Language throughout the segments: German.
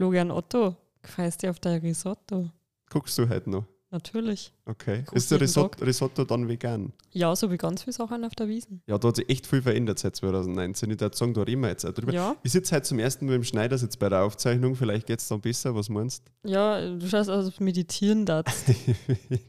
Florian Otto, freust dich auf dein Risotto? Guckst du heute noch? Natürlich. Okay. Guck ist der Risotto. Risotto dann vegan? Ja, so wie ganz viele Sachen auf der Wiesen. Ja, da hat sich echt viel verändert seit 2019. Ich würde sagen, da reden wir jetzt auch drüber. Ja. Ich sitze heute zum ersten Mal im Schneidersitz bei der Aufzeichnung. Vielleicht geht es dann besser. Was meinst Ja, du schaust aus, ob du meditieren darfst. du?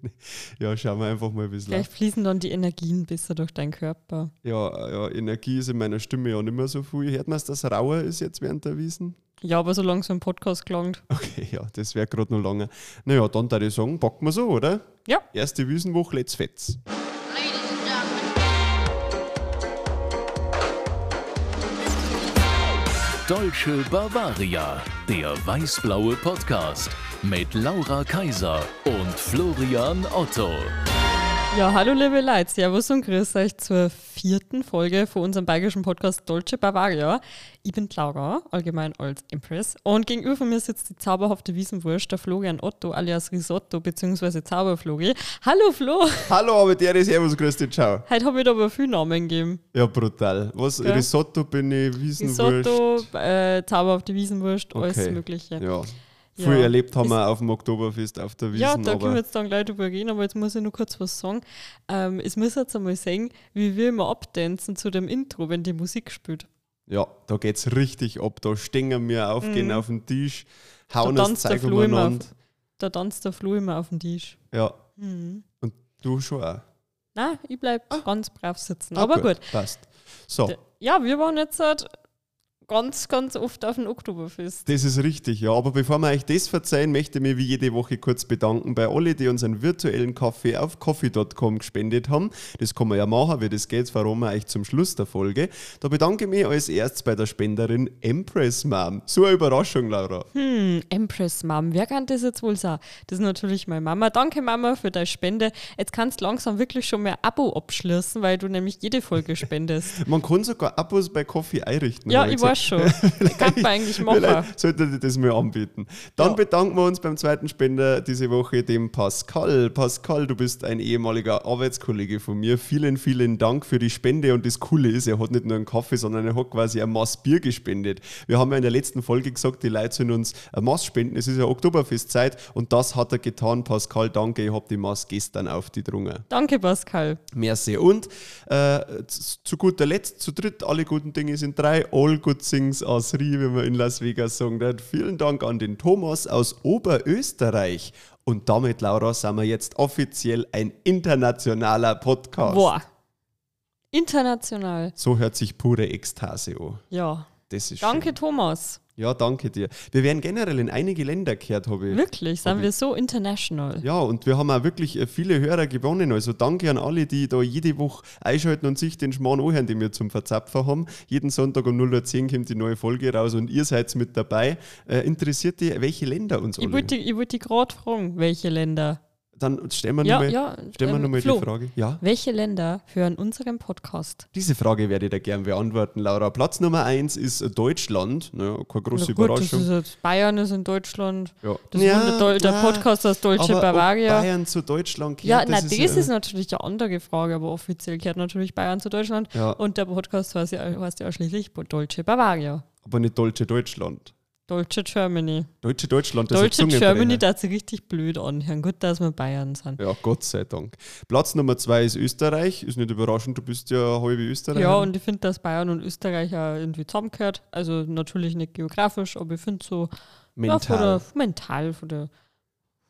ja, schauen wir einfach mal, wie es Vielleicht fließen dann die Energien besser durch deinen Körper. Ja, ja, Energie ist in meiner Stimme ja nicht mehr so viel. Hört man, dass das rauer ist jetzt während der Wiesen? Ja, aber solange so ein Podcast gelangt. Okay, ja, das wäre gerade noch lange. Naja, dann würde ich sagen, packen wir so, oder? Ja. Erste Wiesenwoche, let's fetz. Ladies and gentlemen, Deutsche Bavaria, der weißblaue Podcast mit Laura Kaiser und Florian Otto. Ja, hallo liebe Leute, Servus und grüß euch zur vierten Folge von unserem bayerischen Podcast Dolce Bavaria. Ich bin Laura, allgemein als Empress, und gegenüber von mir sitzt die zauberhafte Wiesenwurst, der Florian Otto alias Risotto bzw. Zauberflori. Hallo Flo, Hallo, aber der ist Servus, grüß dich, ciao. heute habe ich dir aber viele Namen gegeben. Ja, brutal. Was? Gell? Risotto bin ich, Wiesenwurst. Risotto, äh, zauberhafte Wiesenwurst, alles Okay. Mögliche. Ja. Ja. Viel erlebt haben wir auf dem Oktoberfest auf der Wiesen, Ja, da können wir jetzt dann gleich drüber reden, aber jetzt muss ich nur kurz was sagen. Ähm, es muss jetzt einmal sehen, wie wir immer abtanzen zu dem Intro, wenn die Musik spielt. ja, da geht's richtig ab. Da stehen wir auf, gehen auf den Tisch, hauen Mhm. Da das Zeug auf, umeinander. da tanzt der Flo immer auf dem Tisch. Ja, Mhm. und du schon auch. Nein, ich bleib ganz brav sitzen. Ah, aber gut. Passt. So, Ja, wir waren jetzt halt ganz, ganz oft auf dem Oktoberfest. das ist richtig, ja. Aber bevor wir euch das verzeihen, möchte ich mich wie jede Woche kurz bedanken bei alle, die unseren virtuellen Kaffee auf coffee.com gespendet haben. Das kann man ja machen, wie das geht, verraten wir euch zum Schluss der Folge. Da bedanke ich mich als erstes bei der Spenderin Empress Mom. So eine Überraschung, Laura. Hm, Empress Mom, wer kann das jetzt wohl sein? Das ist natürlich meine Mama. Danke Mama für deine Spende. Jetzt kannst du langsam wirklich schon mehr Abo abschließen, weil du nämlich jede Folge spendest. Man kann sogar Abos bei Coffee einrichten. ja, ich weiß schon. kann man eigentlich machen. Sollte ich das mal anbieten. Dann Ja. bedanken wir uns beim zweiten Spender diese Woche, dem Pascal. Pascal, du bist ein ehemaliger Arbeitskollege von mir. Vielen, vielen Dank für die Spende. Und das Coole ist, er hat nicht nur einen Kaffee, sondern er hat quasi ein Maß Bier gespendet. Wir haben ja in der letzten Folge gesagt, die Leute sollen uns ein Maß spenden. Es ist ja Oktoberfestzeit und das hat er getan. Pascal, danke. Ich habe die Maß gestern auf die drungen. Danke Pascal. Merci. Und äh, zu guter Letzt, zu dritt, alle guten Dinge sind drei. All good things are three, wie man in Las Vegas sagen wird. Vielen Dank an den Thomas aus Oberösterreich. Und damit, Laura, sind wir jetzt offiziell ein internationaler Podcast. Boah. International. So hört sich pure Ekstase an. Ja. Das ist Danke Schön. Thomas. Ja, danke dir. Wir werden generell in einige Länder gehört, habe ich. Wirklich, sind wir so international. Ja, und wir haben auch wirklich äh, viele Hörer gewonnen. Also danke an alle, die da jede Woche einschalten und sich den Schmarrn anhören, den wir zum Verzapfen haben. Jeden Sonntag um 0.10 Uhr kommt die neue Folge raus und ihr seid mit dabei. Äh, interessiert dich, welche Länder uns Ich alle? wollte ich wollte gerade fragen, welche Länder. Dann stellen wir Ja, nochmal ja. ähm, noch mal Flo, die Frage. Ja, Welche Länder hören unseren Podcast? diese Frage werde ich dir gern beantworten, Laura. Platz Nummer 1 ist Deutschland. Naja, keine große Na gut, das Überraschung. ist Bayern ist in Deutschland. ja. Das ist der, der Podcast aus Deutsche aber ob Bavaria. Bayern zu Deutschland gehört, Ja, na, das, ja- ist, natürlich eine andere Frage, aber offiziell gehört natürlich Bayern zu Deutschland. Ja. Und der Podcast heißt ja, heißt ja ausschließlich Deutsche Bavaria. aber nicht Deutsche Deutschland. Deutsche Germany. Deutsche Deutschland, das ist Deutsche Germany, da sich richtig blöd anhören. Gut, dass wir Bayern sind. Ja, Gott sei Dank. Platz Nummer zwei ist Österreich. Ist nicht überraschend, du bist ja halbe Österreicher. Ja, und ich finde, dass Bayern und Österreich ja irgendwie zusammengehört. Also natürlich nicht geografisch, aber ich finde so Ja, von mental. der, mental, von der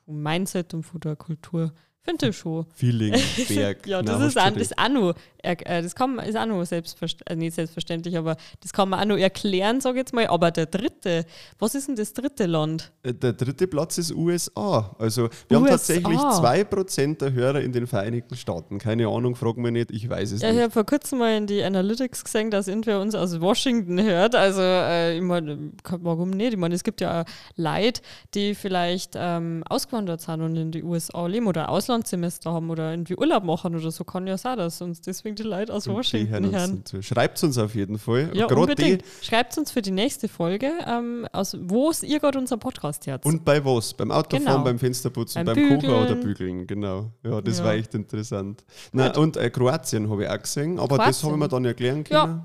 vom Mindset und von der Kultur. Finde ich schon. Feeling, Berg. Ja, das Nein, ist, auch, du das auch noch, er- äh, das kann man, ist auch noch selbstverständlich, nicht selbstverständlich, aber das kann man auch noch erklären, sage ich jetzt mal. Aber der dritte, was ist denn das dritte Land? Äh, Der dritte Platz ist USA. Also wir haben USA. tatsächlich 2% der Hörer in den Vereinigten Staaten. Keine Ahnung, frag mich nicht, ich weiß es Ja, ich nicht. habe vor kurzem mal in die Analytics gesehen, dass irgendwer uns aus Washington hört. Also, äh, ich mein, warum nicht? Ich meine, es gibt ja Leute, die vielleicht ähm, ausgewandert sind und in die USA leben oder Auslandssemester haben oder irgendwie Urlaub machen oder so. Kann ja sein, dass uns deswegen die Leute aus Washington hören. Schreibt uns auf jeden Fall. Ja, Gerade unbedingt. Schreibt uns für die nächste Folge, ähm, aus wo es ihr gerade unser Podcast hört. Und bei was? Beim Autofahren, Genau. beim Fensterputzen, Beim beim, Kochen oder Bügeln, genau. Ja, das Ja. war echt interessant. Na, und äh, Kroatien habe ich auch gesehen, aber das Kroatien. habe ich mir dann erklären Ja. können.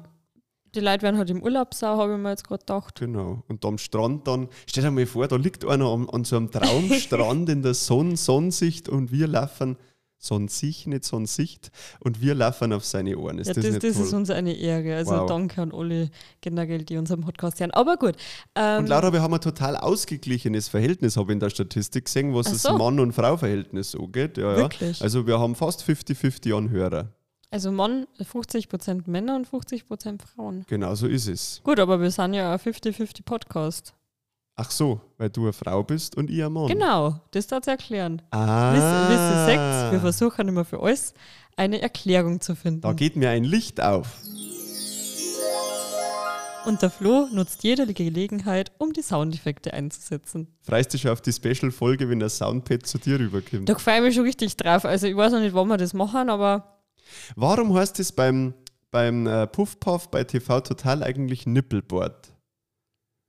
die Leute werden halt im Urlaub sein, habe ich mir jetzt gerade gedacht. Genau. Und am Strand dann, stell dir mal vor, da liegt einer an, an so einem Traumstrand in der Sonn Sonnensicht und wir laufen, Sonnensicht, nicht Sonnensicht, und wir laufen auf seine Ohren. Ist Ja, das, das, das ist uns eine Ehre. Also Wow. danke an alle generell, die unseren Podcast hören. Aber gut. Ähm, Und Laura, wir haben ein total ausgeglichenes Verhältnis, habe ich in der Statistik gesehen, was Ach das so. Mann- und Frau-Verhältnis angeht. Ja, ja. Wirklich? Also wir haben fast 50-50 Anhörer. also Mann, 50% Männer und 50% Frauen. Genau so ist es. Gut, aber wir sind ja ein 50-50 Podcast. Ach so, weil du eine Frau bist und ich ein Mann. Genau, das darf erklären. Ah, ihr, seht's, wir versuchen immer für alles eine Erklärung zu finden. da geht mir ein Licht auf. Und der Flo nutzt jede Gelegenheit, um die Soundeffekte einzusetzen. Freust dich schon auf die Special-Folge, wenn der Soundpad zu dir rüberkommt? Da freue ich mich schon richtig drauf. Also ich weiß noch nicht, wann wir das machen, aber Warum heißt es beim, beim äh, Puff Puff bei TV total eigentlich Nippelboard?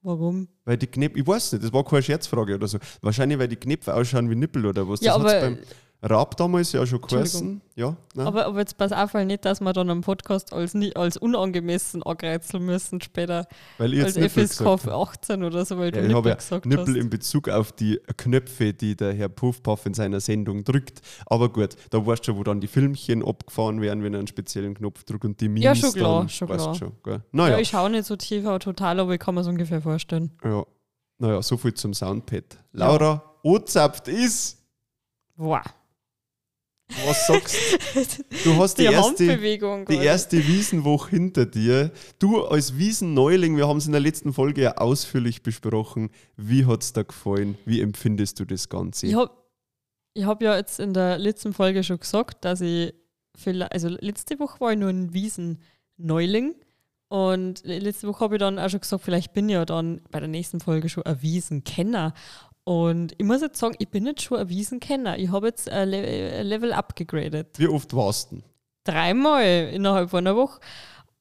Warum? Weil die Knöpfe, ich weiß nicht, das war keine Scherzfrage oder so. Wahrscheinlich, weil die Knöpfe ausschauen wie Nippel oder was. Das Ja, hat's aber- Raab damals ja schon geheißen. Ja, nein. Aber, aber jetzt pass auf, weil nicht, dass wir dann am Podcast als, als unangemessen angreizeln müssen später. weil ich Als jetzt Nippel FSK gesagt habe. 18 oder so, weil Ja, du ich Nippel habe ja gesagt Nippel hast. in Bezug auf die Knöpfe, die der Herr Puff Puff in seiner Sendung drückt. Aber gut, da weißt du schon, wo dann die Filmchen abgefahren werden, wenn er einen speziellen Knopf drückt und die Memes Ja, schon klar, dann, schon klar. Schon, gell? Ja, Naja, ich schaue nicht so TV total, aber ich kann mir es ungefähr vorstellen. ja. naja, so viel zum Soundpad. Laura, ozapft ist, Wow. Was sagst du? hast die, Die, erste, die erste Wiesenwoche hinter dir. Du als Wiesenneuling, wir haben es in der letzten Folge ja ausführlich besprochen. Wie hat es dir gefallen? Wie empfindest du das Ganze? Ich habe ich hab ja jetzt in der letzten Folge schon gesagt, dass ich, vielleicht, also letzte Woche war ich nur ein Wiesen-Neuling und letzte Woche habe ich dann auch schon gesagt, vielleicht bin ich ja dann bei der nächsten Folge schon ein Wiesenkenner. Und ich muss jetzt sagen, ich bin jetzt schon ein Wiesenkenner. Ich habe jetzt ein Le ein Level abgegradet. Wie oft warst du? Dreimal innerhalb von einer Woche.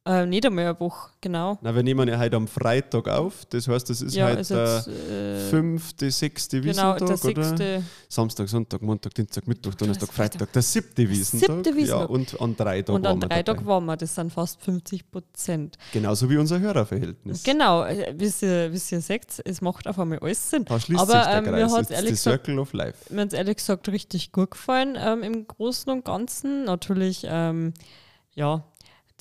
Äh, nicht einmal eine Woche, genau. Na, wir nehmen ja heute am Freitag auf. Das heißt, das ist ja, heute also der jetzt, äh, fünfte, sechste genau, Wiesentag, der oder? sechste. Samstag, Sonntag, Montag, Dienstag, Mittwoch, Donnerstag, Freitag. Der siebte Wiesentag. Siebte Wiesentag. Ja, und an drei Tagen Und an drei. Tagen waren wir, das sind fast 50 Prozent. Genauso wie unser Hörerverhältnis. Genau, äh, wie ihr, wie ihr seht, es macht auf einmal alles Sinn. Da schließt Aber, sich der ähm, mir Kreis. ehrlich gesagt- Circle of Life. Mir hat es ehrlich gesagt richtig gut gefallen ähm, im Großen und Ganzen. Natürlich, ähm, ja,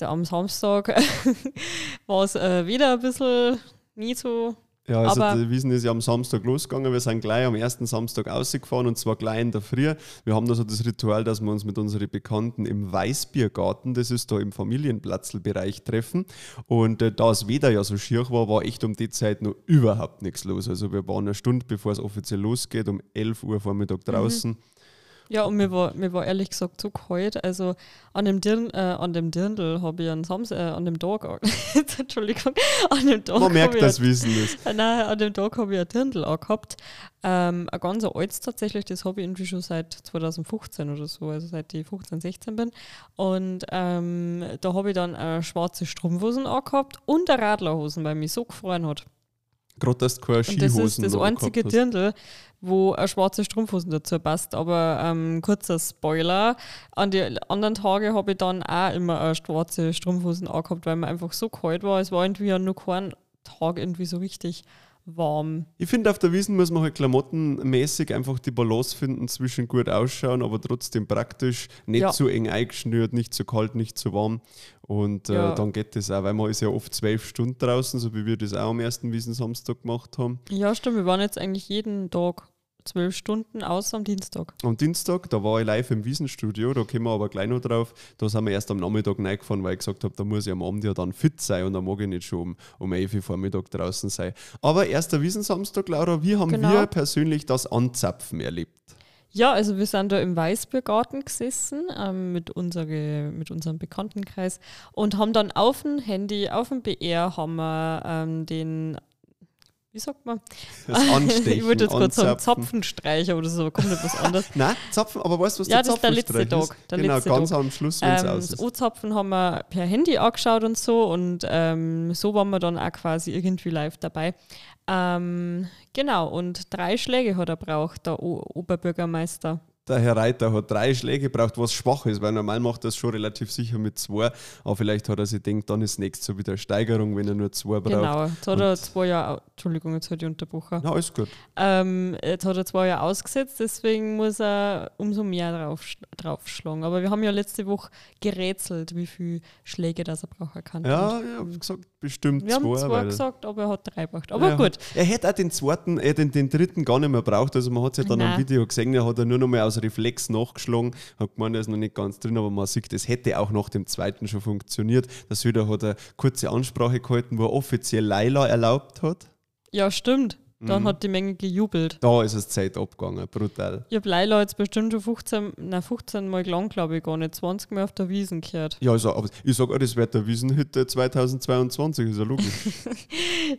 der am Samstag war es äh, wieder ein bisschen nie so. Ja, also Aber- der Wiesen ist ja am Samstag losgegangen. Wir sind gleich am ersten Samstag ausgefahren und zwar gleich in der Früh. Wir haben da so das Ritual, dass wir uns mit unseren Bekannten im Weißbiergarten, das ist da im Familienplatzlbereich, treffen. Und äh, da das Wetter ja so schier war, war echt um die Zeit noch überhaupt nichts los. Also wir waren eine Stunde, bevor es offiziell losgeht, um 11 Uhr Vormittag draußen. Ja, und mir war, mir war ehrlich gesagt so kalt. Also an dem, Dirn, äh, an dem Dirndl habe ich einen Samstag, äh, an dem Tag, Entschuldigung, an dem Tag Man merkt, dass Wiesen ist. Nein, an dem Tag habe ich ein Dirndl angehabt. Ähm, ein ganz altes tatsächlich, das habe ich irgendwie schon seit 2015 oder so, also seit ich 15, 16 bin. Und ähm, da habe ich dann äh, schwarze Strumpfhosen angehabt und eine Radlerhosen, weil mich so gefreut hat. Gerade, dass du keine Und das Skihosen ist das einzige. Dirndl, wo eine schwarze Strumpfhosen dazu passt. Aber ähm, kurzer Spoiler, an die anderen Tage habe ich dann auch immer eine schwarze Strumpfhosen angehabt, weil mir einfach so kalt war. Es war irgendwie ja nur kein Tag irgendwie so richtig warm. Ich finde, auf der Wiesen muss man halt klamottenmäßig einfach die Balance finden zwischen gut ausschauen, aber trotzdem praktisch, nicht Ja. zu eng eingeschnürt, nicht zu kalt, nicht zu warm. Und äh, Ja. dann geht das auch, weil man ist ja oft zwölf Stunden draußen, so wie wir das auch am ersten Wiesensamstag gemacht haben. Ja, stimmt. Wir waren jetzt eigentlich jeden Tag zwölf Stunden, außer am Dienstag. Am Dienstag, da war ich live im Wiesenstudio, da kommen wir aber gleich noch drauf. Da sind wir erst am Nachmittag reingefahren, weil ich gesagt habe, da muss ich am Abend ja dann fit sein und da mag ich nicht schon um, um 11 Uhr Vormittag draußen sein. Aber erster Wiesensamstag, Laura, wie haben Genau. wir persönlich das Anzapfen erlebt? Ja, also wir sind da im Weißbiergarten gesessen ähm, mit, unsere, mit unserem Bekanntenkreis und haben dann auf dem Handy, auf dem BR, haben wir ähm, den, wie sagt man? Das Anstechen, ich wollte jetzt gerade sagen. Zapfenstreicher oder so, aber kommt etwas anderes. Nein, Zapfen, aber weißt du, was Ja, der das ist der letzte Tag, ist? der genau, letzte ganz Tag. am Schluss, wenn es Ähm, aus das ist. O-Zapfen haben wir per Handy angeschaut und so und ähm, so waren wir dann auch quasi irgendwie live dabei. Ähm, genau, und drei Schläge hat er braucht, der o Oberbürgermeister. Der Herr Reiter hat drei Schläge gebraucht, was schwach ist, weil normal macht er es schon relativ sicher mit zwei. Aber vielleicht hat er sich gedacht, dann ist nächstes so wieder eine Steigerung, wenn er nur zwei braucht. Genau, jetzt hat er Und- zwei Jahre, Entschuldigung, jetzt hat ich unterbrochen. Na, alles gut. Ähm, jetzt hat er zwei Jahre ausgesetzt, deswegen muss er umso mehr drauf, draufschlagen. Aber wir haben ja letzte Woche gerätselt, wie viele Schläge das er brauchen kann. Ja, ich habe gesagt, bestimmt Wir haben zwei. zwei weil- gesagt, aber er hat drei gebraucht. Aber Ja, gut. Er hätte auch den zweiten, äh, den, den dritten gar nicht mehr braucht. Also man hat es ja dann am Nein. Video gesehen, er hat er nur noch mal aus Reflex nachgeschlagen, hat gemeint, er ist noch nicht ganz drin, aber man sieht, das hätte auch nach dem zweiten schon funktioniert. Der Söder hat eine kurze Ansprache gehalten, wo er offiziell Leila erlaubt hat. Ja, stimmt. Dann Mhm. hat die Menge gejubelt. Da ist es Zeit abgegangen, brutal. Ich habe Leila jetzt bestimmt schon 15, nein, 15 Mal lang, glaube ich, gar nicht. 20 Mal auf der Wiesen gehört. Ja, also, aber ich sage, das wird der Wiesenhütte 2022, ist ja logisch.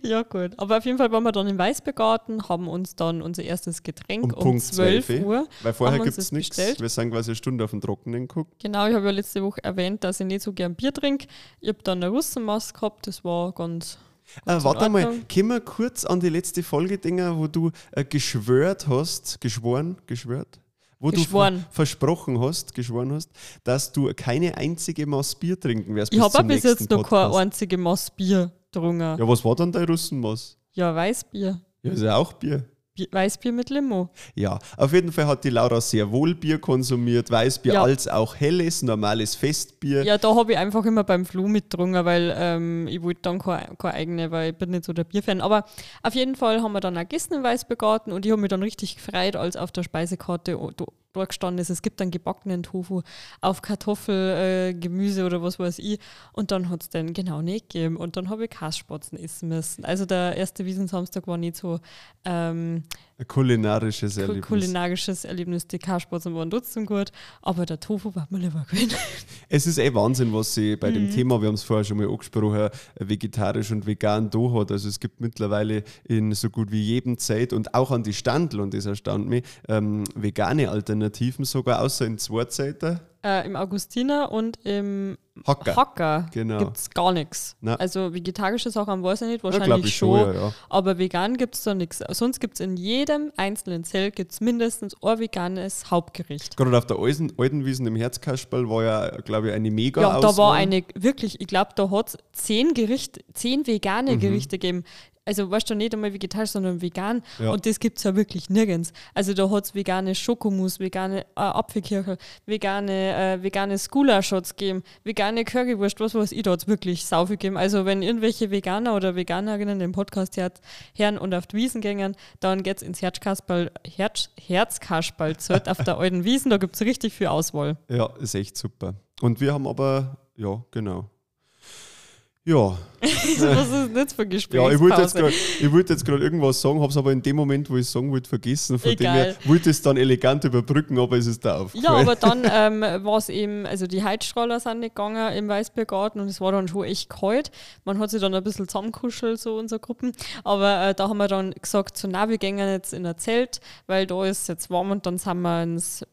Ja, gut. Aber auf jeden Fall waren wir dann im Weißbegarten, haben uns dann unser erstes Getränk Um um, Punkt 12 12 Uhr. Weil vorher gibt es nichts. Wir sind quasi eine Stunde auf den Trockenen geguckt. Genau, ich habe ja letzte Woche erwähnt, dass ich nicht so gern Bier trinke. Ich habe dann eine Russenmaß gehabt, das war ganz. Äh, warte mal, können wir kurz an die letzte Folge denken, wo du äh, geschwört hast, geschworen, geschwört? Wo Geschworen. du ver versprochen hast, geschworen hast, dass du keine einzige Maß Bier trinken wirst. Ich habe bis jetzt noch kein Podcast. einziges Maß Bier getrunken. Ja, Ja, was war dann dein Russenmaß? Weißbier. Ja, ist ja auch Bier. Bier. Weißbier mit Limo. Ja, auf jeden Fall hat die Laura sehr wohl Bier konsumiert, Weißbier Ja. als auch helles, normales Festbier. Ja, da habe ich einfach immer beim Flo mitgetrunken, weil ähm, ich wollte dann keine, keine eigene, weil ich bin nicht so der Bierfan. Aber auf jeden Fall haben wir dann auch gegessen im Weißbegarten und ich habe mich dann richtig gefreut, als auf der Speisekarte dort gestanden ist, es gibt einen gebackenen Tofu auf Kartoffel, äh, Gemüse oder was weiß ich. Und dann hat es den genau nicht gegeben. Und dann habe ich Kassspatzen essen müssen. Also der erste Wiesensamstag war nicht so ähm, Ein kulinarisches ku- Erlebnis. kulinarisches Erlebnis. Die Kassspatzen waren trotzdem gut, aber der Tofu war mir lieber gewesen. Es ist eh Wahnsinn, was sie bei Mhm. dem Thema, wir haben es vorher schon mal angesprochen, vegetarisch und vegan da hat. Also es gibt mittlerweile in so gut wie jedem Zeit und auch an die Standel, und das erstaunt mich, ähm, vegane Alternativen sogar, außer in zwei Zeiten. Äh, Im Augustiner und im Hacker. Hacker Genau. gibt es gar nichts. Also vegetarische Sachen weiß ich nicht, Ja, wahrscheinlich glaub ich schon. schon, ja, ja. Aber vegan gibt es da nichts. Sonst gibt es in jedem einzelnen Zelt gibt's mindestens ein veganes Hauptgericht. Gerade auf der alten, alten Wiesen im Herzkasperl war ja, glaube ich, eine mega Ja, da war eine, wirklich, ich glaube, da hat es zehn zehn vegane Mhm. Gerichte gegeben. Also weißt du, nicht einmal vegetarisch, sondern vegan. Ja. Und das gibt es ja wirklich nirgends. Also da hat es vegane Schokomus, vegane äh, Apfelkirche, vegane, äh, veganes Gulaschotz gegeben, vegane Currywurst, was weiß ich, da hat es wirklich sau gegeben. Also wenn irgendwelche Veganer oder Veganerinnen den Podcast hören und auf die Wiesen gängen, dann geht's ins Herzkasperl, Herz, Herzkasperl-Zelt auf der alten Wiesen, da gibt es richtig viel Auswahl. Ja, ist echt super. Und wir haben aber, ja, genau. Ja, was ist das für Gespräch? Ja, ich wollte jetzt gerade jetzt gerade irgendwas sagen, habe es aber in dem Moment, wo ich es sagen wollte, vergessen. Von Egal. dem her wollte es dann elegant überbrücken, aber es ist da Ja, aufgefallen. aber dann ähm, war es eben, also die Heizstrahler sind nicht gegangen im Weißbiergarten und es war dann schon echt kalt. Man hat sich dann ein bisschen zusammenkuschelt, so unsere Gruppen. Aber äh, da haben wir dann gesagt, so, na, wir gehen jetzt in ein Zelt, weil da ist jetzt warm und dann sind wir ins,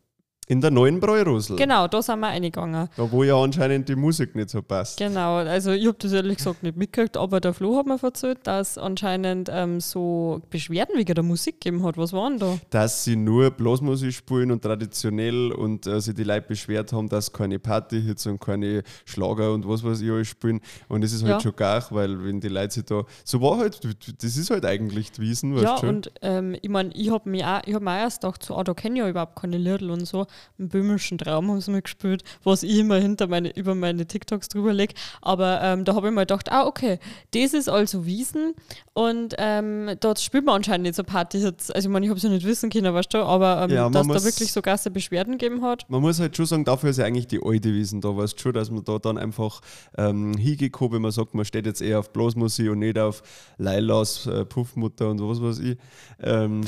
In der neuen Bräurosel. genau, da sind wir reingegangen. Da wo ja anscheinend die Musik nicht so passt. Genau, also ich habe das ehrlich gesagt nicht mitgekriegt, aber der Flo hat mir erzählt, dass anscheinend ähm, so Beschwerden wegen der Musik gegeben hat. Was waren da? Dass sie nur Blasmusik spielen und traditionell und äh, sich die Leute beschwert haben, dass keine Partyhits und keine Schlager und was weiß ich alles spielen. Und es ist halt Ja. schon gar, weil wenn die Leute sich da. So war halt, das ist halt eigentlich die Wiesen, weißt Ja, schon. und ähm, ich meine, ich habe mir auch, ich hab mir auch erst gedacht, so, ah, da kenne ich ja überhaupt keine Liedl und so. Einen böhmischen Traum haben sie mir gespielt, was ich immer hinter meine, über meine TikToks drüber lege. Aber ähm, da habe ich mir gedacht, ah, okay, das ist also Wiesen und ähm, dort spielt man anscheinend nicht so Partyhits. Also ich meine, ich habe es ja nicht wissen können, weißt du, aber ähm, Ja, man dass muss- da wirklich so Gasse Beschwerden gegeben hat. Man muss halt schon sagen, dafür ist ja eigentlich die alte Wiesen da, weißt schon, dass man da dann einfach ähm, hingekommen, wenn man sagt, man steht jetzt eher auf Blasmusik und nicht auf Lailas äh, Puffmutter und was weiß ich. Ähm,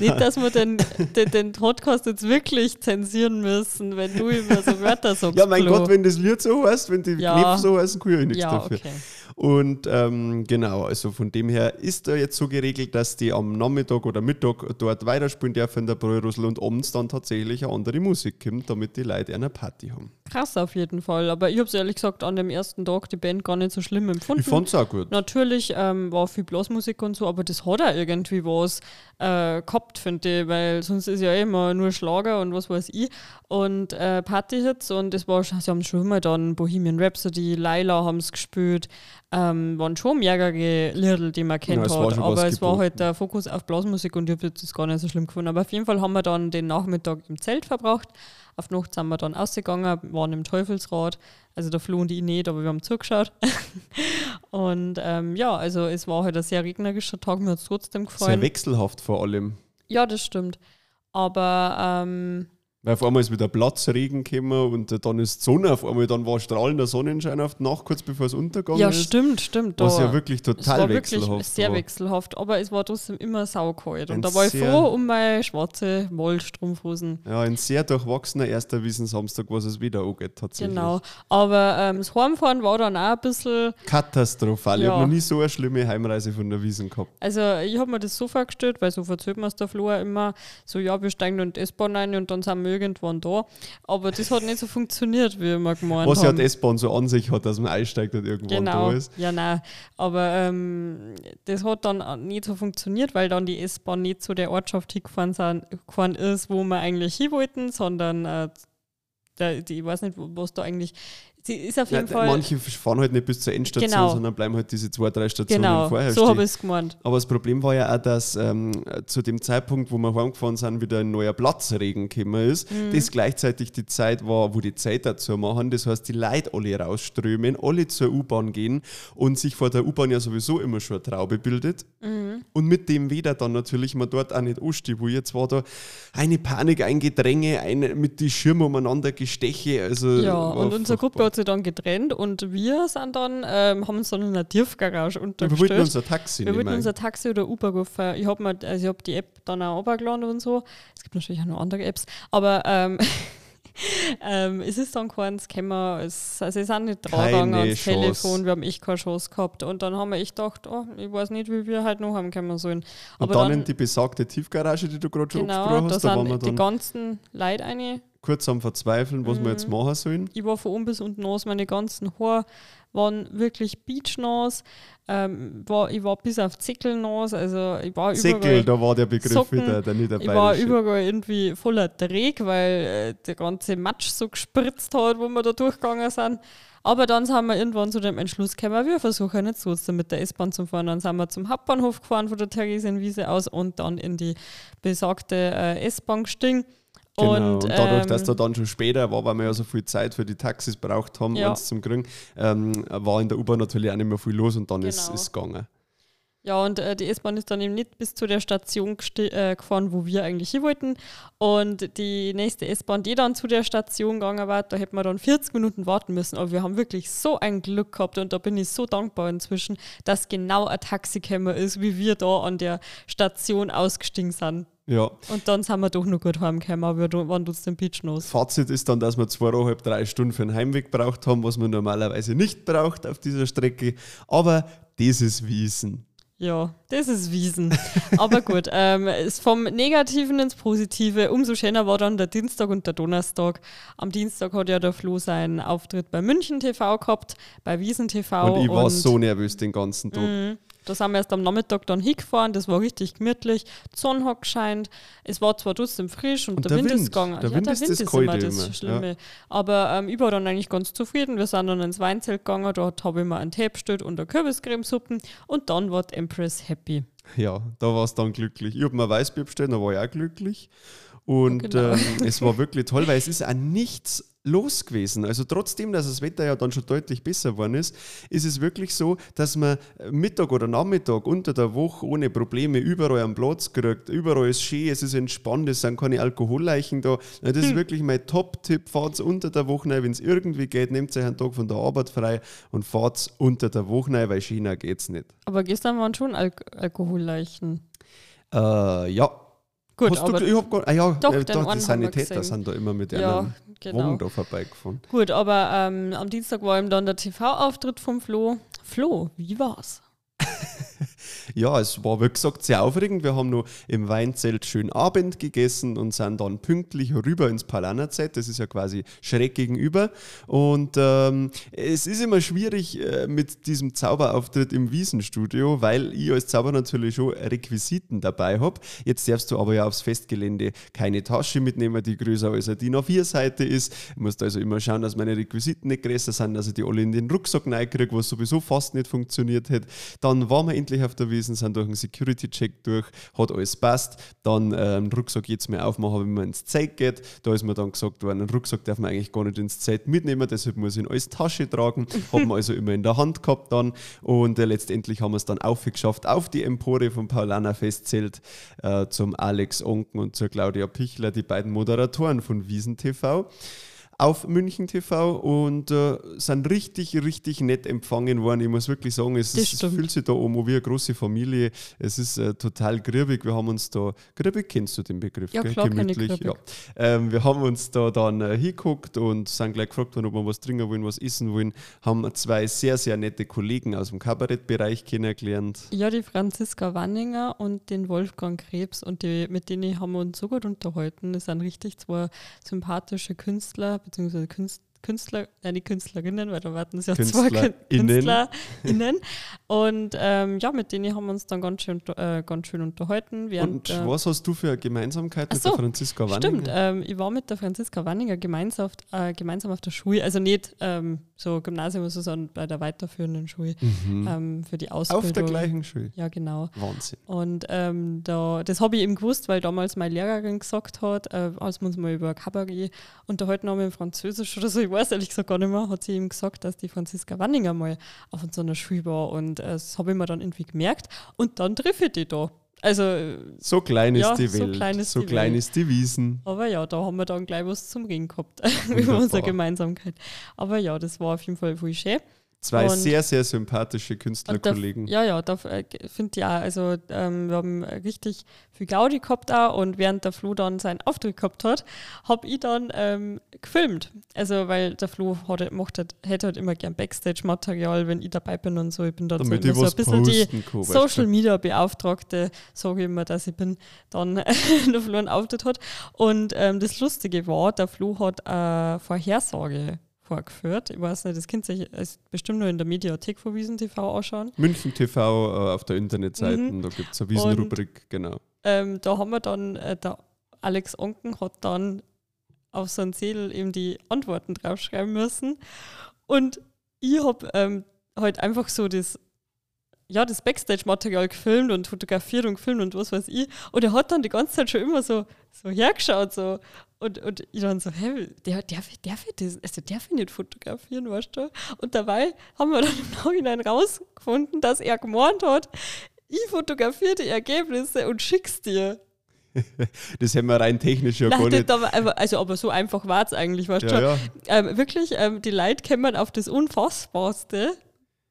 Nicht, dass wir den, den, den Podcast jetzt wirklich zensieren müssen, wenn du immer so Wörter sagst. ja, mein Flo. Gott, wenn das Lied so heißt, wenn die Ja. Knöpfe so heißen, kann ich nichts Ja, dafür. okay. Und ähm, genau, also von dem her ist da jetzt so geregelt, dass die am Nachmittag oder Mittag dort weiterspielen dürfen in der Bräurosel und abends dann tatsächlich eine andere Musik kommt, damit die Leute eine Party haben. Krass auf jeden Fall. Aber ich habe es ehrlich gesagt an dem ersten Tag die Band gar nicht so schlimm empfunden. Ich fand's auch gut. Natürlich ähm, war viel Blasmusik und so, aber das hat auch irgendwie was äh, gehabt, finde ich, weil sonst ist ja eh immer nur Schlager und was weiß ich und äh, Partyhits und es war schon, sie haben schon mal dann Bohemian Rhapsody, Laila haben es gespielt, ähm, waren schon mehrere Lieder, die man kennt Ja, hat, aber es war halt der Fokus auf Blasmusik und ich habe das gar nicht so schlimm gefunden. Aber auf jeden Fall haben wir dann den Nachmittag im Zelt verbracht. Auf Nacht sind wir dann ausgegangen, waren im Teufelsrad. Also da flohen die nicht, aber wir haben zugeschaut. und ähm, ja, also es war halt ein sehr regnerischer Tag, mir hat es trotzdem Sehr gefallen. wechselhaft vor allem. Ja, das stimmt. Aber ähm, Weil auf einmal ist wieder Platzregen gekommen und dann ist die Sonne auf einmal, dann war strahlender Sonnenschein auf die Nacht, kurz bevor es untergegangen ja, ist. stimmt, stimmt. Was ja wirklich es war total wirklich wechselhaft sehr war. wechselhaft, aber es war trotzdem immer saukalt. Ein Und da war ich froh um meine schwarze Wollstrumpfhosen. Ja, ein sehr durchwachsener erster Wiesensamstag, was es wieder angeht, tatsächlich. Genau. Aber ähm, das Heimfahren war dann auch ein bisschen Katastrophal. Ich Ja. habe noch nie so eine schlimme Heimreise von der Wiesen gehabt. Also ich habe mir das so vorgestellt, weil so erzählt man es der auch immer, so ja, wir steigen in die S-Bahn ein und dann sind wir irgendwann da. Aber das hat nicht so funktioniert, wie wir gemeint Was ja haben. die S-Bahn so an sich hat, dass man einsteigt und irgendwann genau. da ist. Ja, nein. Aber ähm, das hat dann nicht so funktioniert, weil dann die S-Bahn nicht zu der Ortschaft hingefahren, sind, gefahren ist, wo wir eigentlich hin wollten, sondern äh, der, die, ich weiß nicht, was da eigentlich. Sie ist auf jeden Ja, Fall. manche fahren halt nicht bis zur Endstation, Genau. sondern bleiben halt diese zwei, drei Stationen genau, vorher so habe ich es gemeint. Aber das Problem war ja auch, dass ähm, zu dem Zeitpunkt, wo wir heimgefahren sind, wieder ein neuer Platzregen gekommen ist. Mhm. Das gleichzeitig die Zeit war, wo die Zeit dazu machen. Das heißt, die Leute alle rausströmen, alle zur U-Bahn gehen und sich vor der U-Bahn ja sowieso immer schon eine Traube bildet. Mhm. Und mit dem Wetter dann natürlich man dort auch nicht ansteht, wo jetzt war da eine Panik, ein Gedränge, ein mit die Schirme umeinander Gesteche. Also Ja, und unsere Gruppe furchtbar. Hat sich dann getrennt und wir sind dann, ähm, haben uns dann in einer Tiefgarage Wir wollten untergestellt. unser Taxi Wir wollten unser Taxi oder Uber rufen. Ich habe also ich habe die App dann auch runtergeladen und so. Es gibt natürlich auch noch andere Apps, aber ähm, ähm, es ist dann keins gekommen. Es, also es sind nicht dran ans Chance. Telefon. Wir haben echt keine Chance gehabt. Und dann haben wir echt gedacht, oh, ich weiß nicht, wie wir halt noch haben kommen sollen. und Aber dann, dann, in die besagte Tiefgarage, die du gerade schon genau, angesprochen da hast, da waren wir sind die ganzen Leute eine. Kurz am Verzweifeln, was wir Mhm. jetzt machen sollen. Ich war von oben bis unten nass, meine ganzen Haare waren wirklich beachnass. Ähm, war, ich war bis auf Zickel nass, also ich war Säckel, überall, da war der Begriff Socken. wieder, der ich war überall irgendwie voller Dreck, weil äh, der ganze Matsch so gespritzt hat, wo wir da durchgegangen sind. Aber dann sind wir irgendwann zu dem Entschluss gekommen, wir versuchen jetzt trotzdem mit der S-Bahn zu fahren. Dann sind wir zum Hauptbahnhof gefahren von der Theresienwiese aus und dann in die besagte äh, S-Bahn gestiegen. Genau. Und, Und, dadurch, dass ähm, da dann schon später war, weil wir ja so viel Zeit für die Taxis braucht haben, Ja. eins zum Kriegen, ähm, war in der U-Bahn natürlich auch nicht mehr viel los und dann ist Genau. es gegangen. Ja, und äh, die S-Bahn ist dann eben nicht bis zu der Station äh, gefahren, wo wir eigentlich hin wollten. Und die nächste S-Bahn, die dann zu der Station gegangen war, da hätten wir dann 40 Minuten warten müssen. Aber wir haben wirklich so ein Glück gehabt und da bin ich so dankbar inzwischen, dass genau ein Taxi gekommen ist, wie wir da an der Station ausgestiegen sind. Ja. Und dann sind wir doch noch gut heimgekommen, aber wir waren trotzdem pitchnass. Fazit ist dann, dass wir zweieinhalb, drei Stunden für den Heimweg braucht haben, was man normalerweise nicht braucht auf dieser Strecke. Aber das ist Wiesen. Ja, das ist Wiesen. Aber gut, ähm, es vom Negativen ins Positive. Umso schöner war dann der Dienstag und der Donnerstag. Am Dienstag hat ja der Flo seinen Auftritt bei München TV gehabt, bei Wiesen TV. Und ich war so nervös den ganzen Tag. Mhm. Da sind wir erst am Nachmittag dann hingefahren, das war richtig gemütlich. Die Sonne hat gescheint, es war zwar trotzdem frisch und, Und der, der Wind, Wind. ist gegangen. Der ja, Wind der ist Wind ist Kalte immer das immer, Schlimme. Aber ähm, ich war dann eigentlich ganz zufrieden. Wir sind dann ins Weinzelt gegangen, dort habe ich mir einen Tee bestellt und eine Kürbiscremesuppen und dann war die Empress happy. Ja, da war es dann glücklich. Ich habe mir Weißbier bestellt, da war ich auch glücklich. Und Genau. ähm, es war wirklich toll, weil es ist auch nichts los gewesen. Also trotzdem, dass das Wetter ja dann schon deutlich besser geworden ist, ist es wirklich so, dass man Mittag oder Nachmittag unter der Woche ohne Probleme überall am Platz kriegt. Überall ist schön, es ist entspannt, es sind keine Alkoholleichen da. Das ist wirklich mein Top-Tipp. Fahrt unter der Woche rein, wenn es irgendwie geht, nehmt euch einen Tag von der Arbeit frei und fahrt unter der Woche rein, weil schöner geht es nicht. Aber gestern waren schon Al Alkoholleichen. Äh, ja, Gut, Hast aber du, ich hab gar, ah ja, Doch, äh, doch, die Sanitäter sind da immer mit Ja, genau. Wagen da vorbeigefahren. gut, aber ähm, am Dienstag war eben dann der TV-Auftritt vom Flo. Flo, wie war's? Ja, es war wie gesagt sehr aufregend. Wir haben noch im Weinzelt schön Abend gegessen und sind dann pünktlich rüber ins Palanerzeit. Das ist ja quasi schräg gegenüber. Und ähm, es ist immer schwierig äh, mit diesem Zauberauftritt im Wiesenstudio, weil ich als Zauber natürlich schon Requisiten dabei habe. Jetzt darfst du aber ja aufs Festgelände keine Tasche mitnehmen, die größer als eine DIN A4-Seite ist. Ich muss also immer schauen, dass meine Requisiten nicht größer sind, dass ich die alle in den Rucksack reinkriege, was sowieso fast nicht funktioniert hat. Dann waren wir endlich auf der Wiesen, sind durch einen Security-Check durch, hat alles passt. Dann ähm, Rucksack jetzt mehr aufmachen, wenn man ins Zelt geht. Da ist mir dann gesagt worden, einen Rucksack darf man eigentlich gar nicht ins Zelt mitnehmen, deshalb muss ich ihn als Tasche tragen. Haben wir also immer in der Hand gehabt dann. Und äh, letztendlich haben wir es dann aufgeschafft auf die Empore vom Paulaner Festzelt äh, zum Alex Onken und zur Claudia Pichler, die beiden Moderatoren von Wiesen TV auf München TV und äh, sind richtig, richtig nett empfangen worden. Ich muss wirklich sagen, es, ist, es fühlt sich da um wie eine große Familie. Es ist äh, total griebig. Wir haben uns da, griebig kennst du den Begriff? Ja, gell? klar Gemütlich. Ja. Ähm, wir haben uns da dann äh, hingeguckt und sind gleich gefragt worden, ob wir was trinken wollen, was essen wollen. Haben zwei sehr, sehr nette Kollegen aus dem Kabarettbereich kennengelernt. Ja, die Franziska Wanninger und den Wolfgang Krebs und die, mit denen haben wir uns so gut unterhalten. Das sind richtig zwei sympathische Künstler, beziehungsweise Künst, Künstler, nein, die Künstlerinnen, weil da warten es ja zwei Kün- KünstlerInnen. Und ähm, ja, mit denen haben wir uns dann ganz schön, äh, ganz schön unterhalten. Während, Und äh, was hast du für eine Gemeinsamkeit mit der Franziska Wanninger? Stimmt, ähm, ich war mit der Franziska Wanninger gemeinsam auf, äh, gemeinsam auf der Schule, also nicht ähm, so Gymnasium, sondern bei der weiterführenden Schule ähm, für die Ausbildung. Mhm. Auf der gleichen Schule. Ja, genau. Wahnsinn. Und ähm, da, das habe ich eben gewusst, weil damals meine Lehrerin gesagt hat, äh, als wir uns mal über Kabarett unterhalten haben in Französisch oder so, ich weiß ehrlich gesagt gar nicht mehr, hat sie ihm gesagt, dass die Franziska Wanninger mal auf so einer Schule war und äh, das habe ich mir dann irgendwie gemerkt und dann treffe ich die da. Also, So klein ist Ja, die so Welt. klein ist so die klein Welt. ist die Wiesen. aber ja, da haben wir dann gleich was zum Reden gehabt über unsere Gemeinsamkeit. Aber ja, das war auf jeden Fall voll schön. Zwei Und- sehr, sehr sympathische da, Künstlerkollegen. ja, ja, da äh, finde ich auch, also ähm, wir haben richtig viel Gaudi gehabt auch und während der Flo dann seinen Auftritt gehabt hat, habe ich dann ähm, gefilmt. Also, weil der Flo hat, macht halt, hätte halt immer gern Backstage-Material, wenn ich dabei bin und so. Ich bin dann so, immer ein bisschen die posten kann, weißt du. Social Media Beauftragte, sage ich immer, dass ich bin, dann der Flo einen Auftritt hat. Und ähm, das Lustige war, der Flo hat eine Vorhersage vorgeführt. Ich weiß nicht, das ihr euch als- bestimmt nur in der Mediathek von Wiesen TV anschauen. München TV äh, auf der Internetseite, Mhm. da gibt es eine Wiesenrubrik, genau. ähm, da haben wir dann, äh, der Alex Onken hat dann auf so einen Zettel eben die Antworten draufschreiben müssen. Und ich habe ähm, halt einfach so das, ja, das Backstage-Material gefilmt und fotografiert und gefilmt und was weiß ich. Und er hat dann die ganze Zeit schon immer so, so hergeschaut. So. Und, und ich dann so, hä, der, der, der, das, also der nicht fotografieren, weißt du? Und dabei haben wir dann im Nachhinein rausgefunden, dass er gemeint hat, ich fotografiere die Ergebnisse und schick's dir. Das hätten wir rein technisch ja Nein, gar nicht. aber, also, aber so einfach war es eigentlich, weißt du? Ja, ja. Ähm, wirklich, ähm, die Leute kommen auf das Unfassbarste,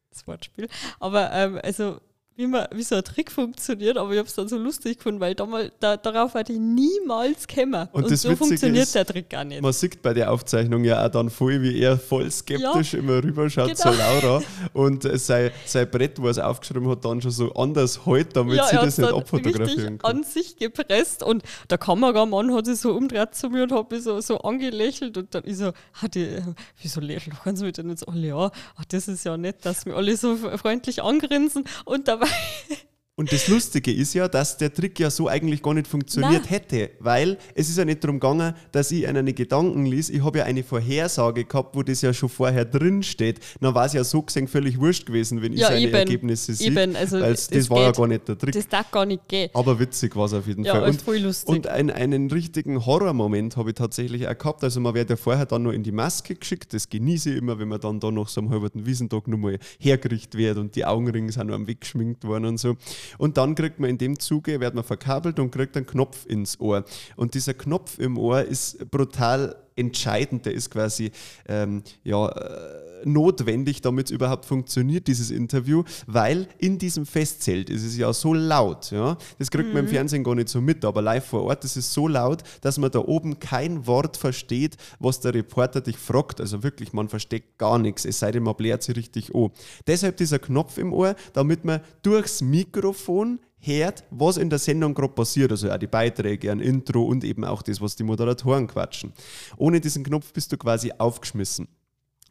das Wortspiel, aber ähm, also wie, man, wie so ein Trick funktioniert, aber ich habe es dann so lustig gefunden, weil damals, da, darauf hätte ich niemals gekommen. Und Und, so Witzige funktioniert ist, der Trick gar nicht. Man sieht bei der Aufzeichnung ja auch dann voll, wie er voll skeptisch immer rüberschaut Genau. zur Laura und äh, sein, sein Brett, wo er es aufgeschrieben hat, dann schon so anders hält, damit sie er das nicht dann abfotografieren kann. an sich gepresst und der Kameramann hat sich so umgedreht zu mir und hat mich so, so angelächelt und dann ich so, hat die, wieso lächeln sie mich denn jetzt alle ja? Ach, das ist ja nett, dass mir alle so freundlich angrinsen und dabei bye. Und das Lustige ist ja, dass der Trick ja so eigentlich gar nicht funktioniert Nein. hätte, weil es ist ja nicht darum gegangen, dass ich einen eine Gedanken ließ. Ich habe ja eine Vorhersage gehabt, wo das ja schon vorher drin steht. Dann war es ja so gesehen völlig wurscht gewesen, wenn ich Ja, seine eben. Ergebnisse sehe. Eben, also weil es das war ja geht. gar nicht der Trick. das darf gar nicht gehen. Aber witzig war es auf jeden Ja, Fall. ist voll lustig. und ein, einen richtigen Horrormoment habe ich tatsächlich auch gehabt. Also man wird ja vorher dann noch in die Maske geschickt. Das genieße ich immer, wenn man dann da noch so am halben Wiesentag nochmal hergerichtet wird und die Augenringe sind noch am Weg geschminkt worden und so. Und dann kriegt man in dem Zuge, wird man verkabelt und kriegt einen Knopf ins Ohr. Und dieser Knopf im Ohr ist brutal entscheidend, der ist quasi ähm, ja, äh, notwendig, damit es überhaupt funktioniert, dieses Interview, weil in diesem Festzelt ist es ja so laut. Ja? Das kriegt man im Fernsehen gar nicht so mit, aber live vor Ort ist es so laut, dass man da oben kein Wort versteht, was der Reporter dich fragt. Also wirklich, man versteht gar nichts, es sei denn, man bläht sich richtig an. Deshalb dieser Knopf im Ohr, damit man durchs Mikrofon hört, was in der Sendung gerade passiert, also auch die Beiträge, ein Intro und eben auch das, was die Moderatoren quatschen. Ohne diesen Knopf bist du quasi aufgeschmissen.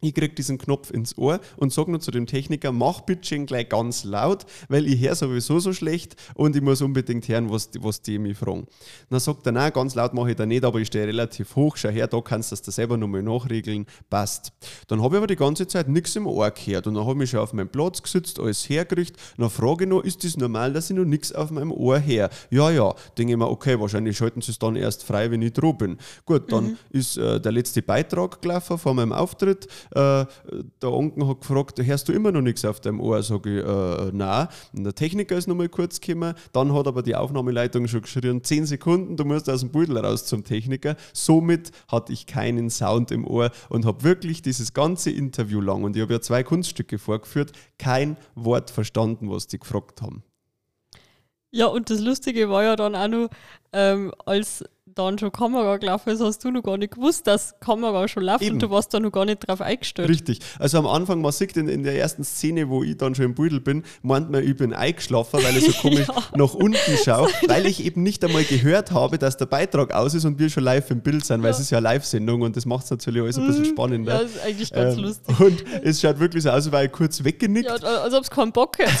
Ich krieg diesen Knopf ins Ohr und sage nur zu dem Techniker, mach bitte gleich ganz laut, weil ich höre sowieso so schlecht und ich muss unbedingt hören, was, die- was die mich fragen. Dann sagt er, nein, ganz laut mache ich da nicht, aber ich stehe relativ hoch, schau her, da kannst du das da selber nochmal nachregeln, passt. Dann habe ich aber die ganze Zeit nichts im Ohr gehört und dann habe ich schon auf meinem Platz gesetzt, alles hergerichtet, dann frage ich noch, ist das normal, dass ich noch nichts auf meinem Ohr her? Ja, ja, denke ich mir, okay, wahrscheinlich schalten sie es dann erst frei, wenn ich dran bin. Gut, dann ist äh, der letzte Beitrag gelaufen vor meinem Auftritt. Äh, der Onkel hat gefragt, hörst du immer noch nichts auf deinem Ohr? Sage ich, äh, nein. Und der Techniker ist noch mal kurz gekommen, dann hat aber die Aufnahmeleitung schon geschrien, 10 Sekunden, du musst aus dem Beutel raus zum Techniker. Somit hatte ich keinen Sound im Ohr und habe wirklich dieses ganze Interview lang, und ich habe ja zwei Kunststücke vorgeführt, kein Wort verstanden, was die gefragt haben. Ja, und das Lustige war ja dann auch noch, ähm, als dann schon Kamera gelaufen ist, hast du noch gar nicht gewusst, dass Kamera schon läuft Eben. und du warst da noch gar nicht drauf eingestellt. Richtig. Also am Anfang, man sieht in, in der ersten Szene, wo ich dann schon im Beutel bin, meint man, ich bin eingeschlafen, weil ich so komisch Ja. nach unten schaue, weil ich eben nicht einmal gehört habe, dass der Beitrag aus ist und wir schon live im Bild sind, weil es ist ja eine Live-Sendung und das macht es natürlich alles ein bisschen spannender. Mhm. Ja, das ist eigentlich ganz Ähm, lustig. Und es schaut wirklich so aus, als wäre ich kurz weggenickt. Ja, als ob es keinen Bock hätte.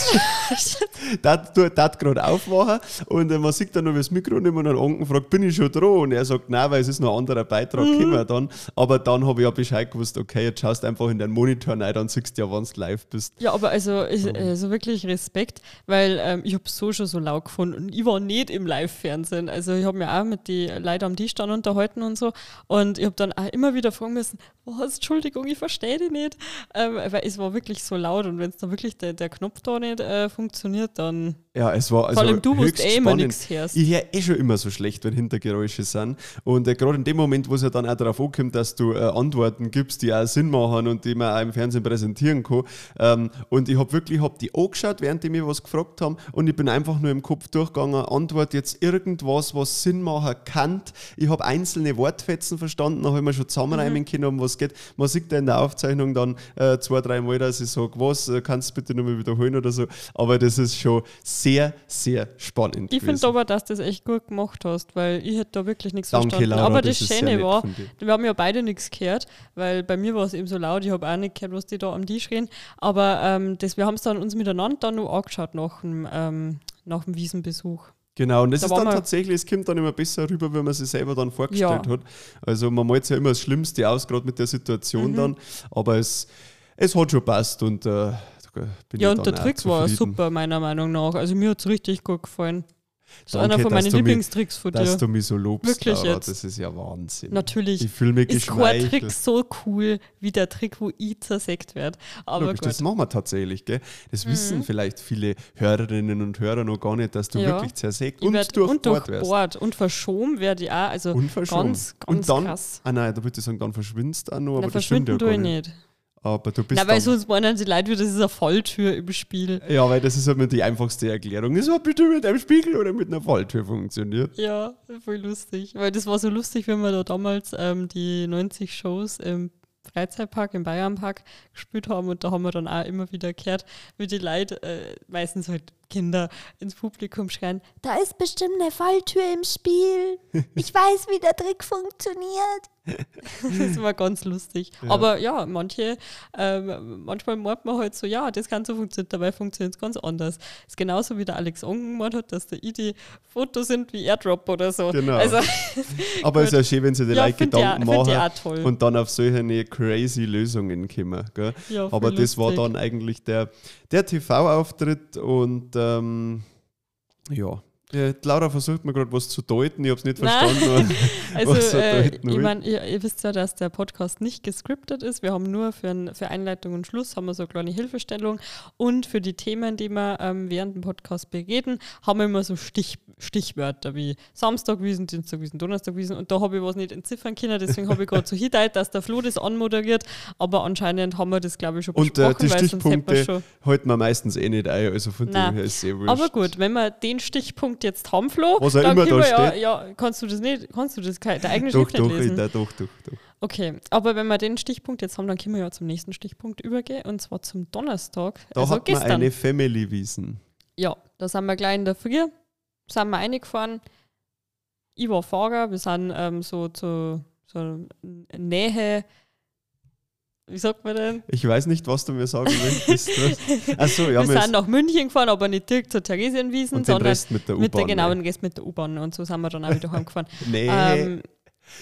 dat gerade aufmachen und äh, man sieht dann noch das Mikro nehmen und dann Onkel fragt, bin ich schon dran? Und er sagt, nein, weil es ist noch ein anderer Beitrag Mhm. gekommen dann. Aber dann habe ich ja Bescheid gewusst, okay, jetzt schaust du einfach in den Monitor rein, dann siehst du ja, wann du live bist. Ja, aber also, ich, also wirklich Respekt, weil ähm, ich habe so schon so laut gefunden und ich war nicht im Live-Fernsehen. Also ich habe mir auch mit den Leuten am Tisch dann unterhalten und so und ich habe dann auch immer wieder fragen müssen, was, Entschuldigung, ich verstehe dich nicht, ähm, weil es war wirklich so laut und wenn es dann wirklich der, der Knopf da nicht äh, funktioniert, dann Ja, es war also Vor allem du, höchst du eh immer nichts hörst. Ich höre eh schon immer so schlecht, wenn Hintergeräusche sind. Und äh, gerade in dem Moment, wo es ja dann auch darauf ankommt, dass du äh, Antworten gibst, die auch Sinn machen und die man auch im Fernsehen präsentieren kann. Ähm, und ich habe wirklich hab die angeschaut, während die mir was gefragt haben. Und ich bin einfach nur im Kopf durchgegangen, Antwort jetzt irgendwas, was Sinn machen kann. Ich habe einzelne Wortfetzen verstanden, habe ich mir schon zusammenreimen können, um was geht. Man sieht da in der Aufzeichnung dann äh, zwei, drei Mal, dass ich sage, was, äh, kannst du bitte nochmal wiederholen oder so. Aber das ist schon sehr, sehr spannend Ich finde aber, dass du das echt gut gemacht hast, weil ich hätte da wirklich nichts Danke, verstanden. Laura, aber das das, Schöne war, wir haben ja beide nichts gehört, weil bei mir war es eben so laut, ich habe auch nicht gehört, was die da am Tisch reden. Aber ähm, das, wir haben es dann uns miteinander dann noch angeschaut nach dem, ähm, nach dem Wiesenbesuch. Genau, und das Da ist dann tatsächlich, es kommt dann immer besser rüber, wenn man sich selber dann vorgestellt Ja. hat. Also man malt ja immer das Schlimmste aus, gerade mit der Situation Mhm. dann, aber es, es hat schon passt und äh, da bin Ja, und der Trick war super, meiner Meinung nach. Also mir hat es richtig gut gefallen. Das ist Danke, einer von dass meinen Lieblingstricks von Dass dir. du mich so lobst, Wirklich Laura, jetzt. das ist ja Wahnsinn. Natürlich Ich fühle mich ist kein. Trick so cool wie der Trick, wo ich zersägt werde. Aber Logisch, das machen wir tatsächlich, gell? Das wissen vielleicht viele Hörerinnen und Hörer noch gar nicht, dass du Ja. wirklich zersägt Ich und werd- durchbohrt und wirst. durchbohrt und verschoben werde ich auch. Also Und verschoben. ganz, ganz und dann, krass. ah nein, da würde ich sagen, dann verschwindest du auch noch, aber Dann das stimmt ja gar nicht. nicht. Aber du bist Na, weil sonst meinen die Leute, das ist eine Falltür im Spiel. Ja, weil das ist immer die einfachste Erklärung. Es hat bitte mit einem Spiegel oder mit einer Falltür funktioniert. Ja, voll lustig. Weil das war so lustig, wenn wir da damals ähm, die 90 Shows im Freizeitpark, im Bayernpark gespielt haben und da haben wir dann auch immer wieder gehört, wie die Leute, äh, meistens halt Kinder, ins Publikum schreien, Da ist bestimmt eine Falltür im Spiel. Ich weiß, wie der Trick funktioniert. Das war ganz lustig. Aber ja, manche, ähm, manchmal meint man halt so, ja, das kann so funktionieren, dabei funktioniert es ganz anders. ist genauso wie der Alex Ongen gemeint hat, dass der ID Fotos sind wie Airdrop oder so. Genau. Also, Aber es ist ja schön, wenn sie die Ja, Leute Gedanken ich machen und dann auf solche eine crazy Lösungen kommen. Gell? Ja, Aber das war lustig. dann eigentlich der, der TV-Auftritt und ähm, ja. Ja, Laura versucht mir gerade was zu deuten, ich habe es nicht verstanden. Also, äh, ich meine, ihr, ihr wisst ja, dass der Podcast nicht gescriptet ist. Wir haben nur für, ein, für Einleitung und Schluss haben wir so eine kleine Hilfestellung und für die Themen, die wir ähm, während dem Podcast bereden, haben wir immer so Stich, Stichwörter wie Samstagwiesen, Dienstagwiesen, Donnerstagwiesen und da habe ich was nicht entziffern können, deswegen habe ich gerade so hingedeutet, dass der Flo das anmoderiert, aber anscheinend haben wir das, glaube ich, schon Und äh, besprochen, die weil sonst hätten wir Stichpunkte schon halten wir meistens eh nicht ein, also von Nein. dem her ist es sehr wurscht. aber gut, wenn wir den Stichpunkt jetzt haben, Flo, Was dann immer können da wir ja, steht. ja, kannst du das nicht, kannst du das der eigene Doch, Schrift doch, nicht lesen? da, doch, doch, doch. Okay, aber wenn wir den Stichpunkt jetzt haben, dann können wir ja zum nächsten Stichpunkt übergehen und zwar zum Donnerstag. Da also hat man gestern. eine Family Wiesen. ja, da sind wir gleich in der Früh, sind wir reingefahren. Ich war Fahrer, wir sind ähm, so zu so Nähe, wie sagt man denn? Ich weiß nicht, was du mir sagen möchtest. Achso, ja, wir sind nach München gefahren, aber nicht direkt zur Theresienwiesen, den sondern Rest mit der U-Bahn. genauen ne? Rest mit der U-Bahn und so sind wir dann auch wieder heimgefahren. Nee, Ähm,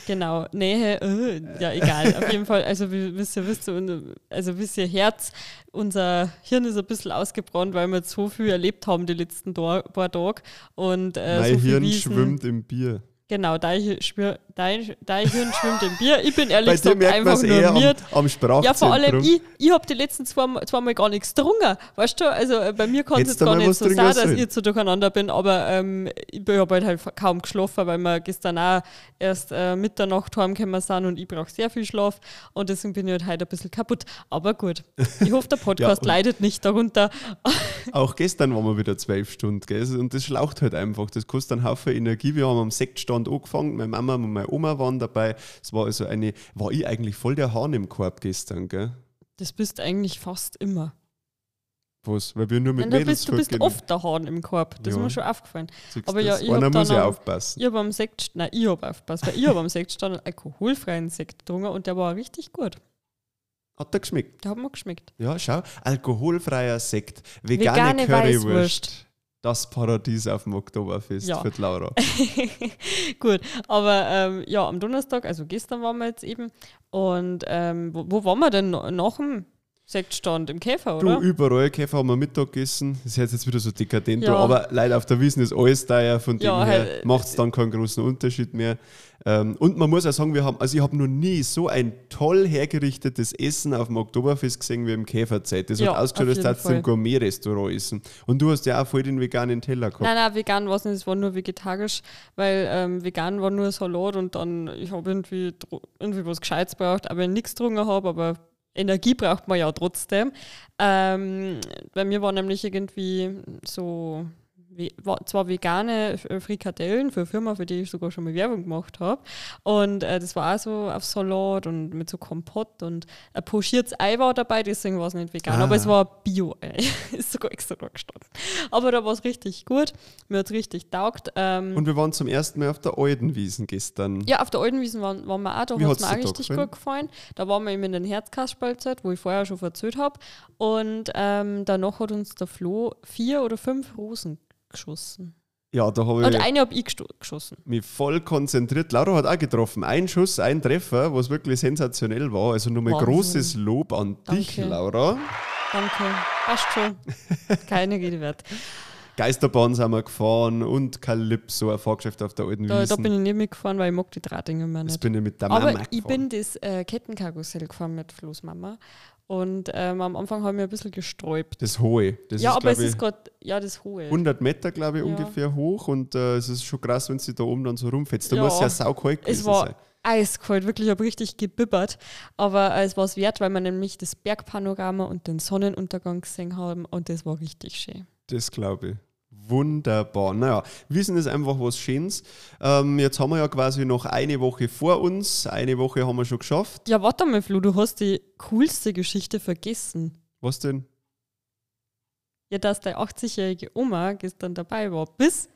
genau, Nähe, äh, ja egal, auf jeden Fall, also wisst ihr, wisst ihr, also wisst ihr, Herz, unser Hirn ist ein bisschen ausgebrannt, weil wir jetzt so viel erlebt haben die letzten paar Tage und äh, mein so viel Hirn Wiesen. schwimmt im Bier. Genau, dein, schwör- dein, dein Hirn schwimmt im Bier. Ich bin ehrlich gesagt einfach nur eher am, miert. am Sprachzentrum. Ja, vor allem, ich, ich habe die letzten zwei, zweimal gar nichts getrunken. Weißt du, also äh, bei mir kann es jetzt gar mal nicht so sein, dass ich so durcheinander bin, aber ähm, ich habe halt, halt kaum geschlafen, weil wir gestern auch erst äh, Mitternacht heimgekommen sind und ich brauche sehr viel Schlaf und deswegen bin ich halt heute ein bisschen kaputt. Aber gut, ich hoffe, der Podcast und- leidet nicht darunter. Auch gestern waren wir wieder zwölf Stunden, gell? Und das schlaucht halt einfach. Das kostet einen Haufen Energie. Wir haben am Sektstand angefangen. Meine Mama und meine Oma waren dabei. Es war also eine, war ich eigentlich voll der Hahn im Korb gestern, gell? Das bist eigentlich fast immer. Was? Weil wir nur mit Nein, du Mädels bist, du bist oft der Hahn im Korb. Das ist Ja. mir schon aufgefallen. Siehst aber ja, das? ich Einer muss ja aufpassen. Ich habe am Sekt, nein, ich habe aufgepasst, weil ich habe am Sektstand einen alkoholfreien Sekt getrunken und der war richtig gut. Hat der geschmeckt? Der hat mir geschmeckt. Ja, schau. Alkoholfreier Sekt. Vegane, Vegane Currywurst. Weißwurst. Das Paradies auf dem Oktoberfest Ja. für die Laura. Gut, aber ähm, ja, am Donnerstag, also gestern waren wir jetzt eben. Und ähm, wo, wo waren wir denn nach dem Sektstand? Im Käfer, Du, oder? überall Käfer haben wir Mittag gegessen. Das ist jetzt wieder so dekadent, Ja. aber leider auf der Wiesen ist alles teuer, von dem Ja, her halt, macht es dann keinen großen Unterschied mehr. Ähm, und man muss auch sagen, wir haben, also ich habe noch nie so ein toll hergerichtetes Essen auf dem Oktoberfest gesehen wie im Käferzeit. Das Ja, hat ausgeschaut, als hättest du im Gourmet-Restaurant essen. Und du hast ja auch voll den veganen Teller gehabt. Nein, nein, vegan war es nicht, es war nur vegetarisch, weil ähm, vegan war nur Salat und dann, ich habe irgendwie, irgendwie was Gescheites braucht, aber nichts getrunken habe, aber Energie braucht man ja trotzdem. Ähm, bei mir war nämlich irgendwie so, zwar vegane äh, Frikadellen für eine Firma, für die ich sogar schon mal Werbung gemacht habe. Und äh, das war auch so auf Salat und mit so Kompott und ein pochiertes Ei war dabei, deswegen war es nicht vegan. Ah. Aber es war Bio-Ei. Ist sogar extra da gestanden. Aber da war es richtig gut. Mir hat es richtig taugt. Ähm, Und wir waren zum ersten Mal auf der alten Wiesen gestern. ja, auf der alten Wiesen waren, waren wir auch, da hat es mir auch richtig gefallen? gut gefallen. Da waren wir eben in den Herzkasperlzeit, wo ich vorher schon erzählt habe. Und ähm, danach hat uns der Flo vier oder fünf Rosen geschossen. Ja, da habe Und ich eine habe ich geschossen. mich voll konzentriert. Laura hat auch getroffen. Ein Schuss, ein Treffer, was wirklich sensationell war. Also nochmal Wahnsinn. großes Lob an dich, Danke. Laura. Danke. Passt schon. Keine Rede wert. Geisterbahn sind wir gefahren und Calypso, ein Fahrgeschäft auf der alten Da, da bin ich nicht mitgefahren, weil ich mag die Drahtdinger mehr das nicht. bin ich mit der Mama Aber ich gefahren. bin das äh, Kettenkarussell gefahren mit Flo's Mama. Und ähm, am Anfang habe ich mich ein bisschen gesträubt. Das Hohe. Das ja, ist, aber es ist gerade, ja, das hohe. 100 Meter, glaube ich, Ja. ungefähr hoch. Und äh, es ist schon krass, wenn sie da oben dann so rumfetzt. Da Ja. muss ja saukalt gewesen Es war sein. eiskalt, wirklich, ich habe richtig gebibbert. Aber äh, es war es wert, weil wir nämlich das Bergpanorama und den Sonnenuntergang gesehen haben und das war richtig schön. Das glaube ich. Wunderbar. Naja, Wissen ist einfach was Schönes. Ähm, jetzt haben wir ja quasi noch eine Woche vor uns. Eine Woche haben wir schon geschafft. Ja, warte mal, Flo, du hast die coolste Geschichte vergessen. Was denn? Ja, dass deine 80-jährige Oma gestern dabei war. Bis,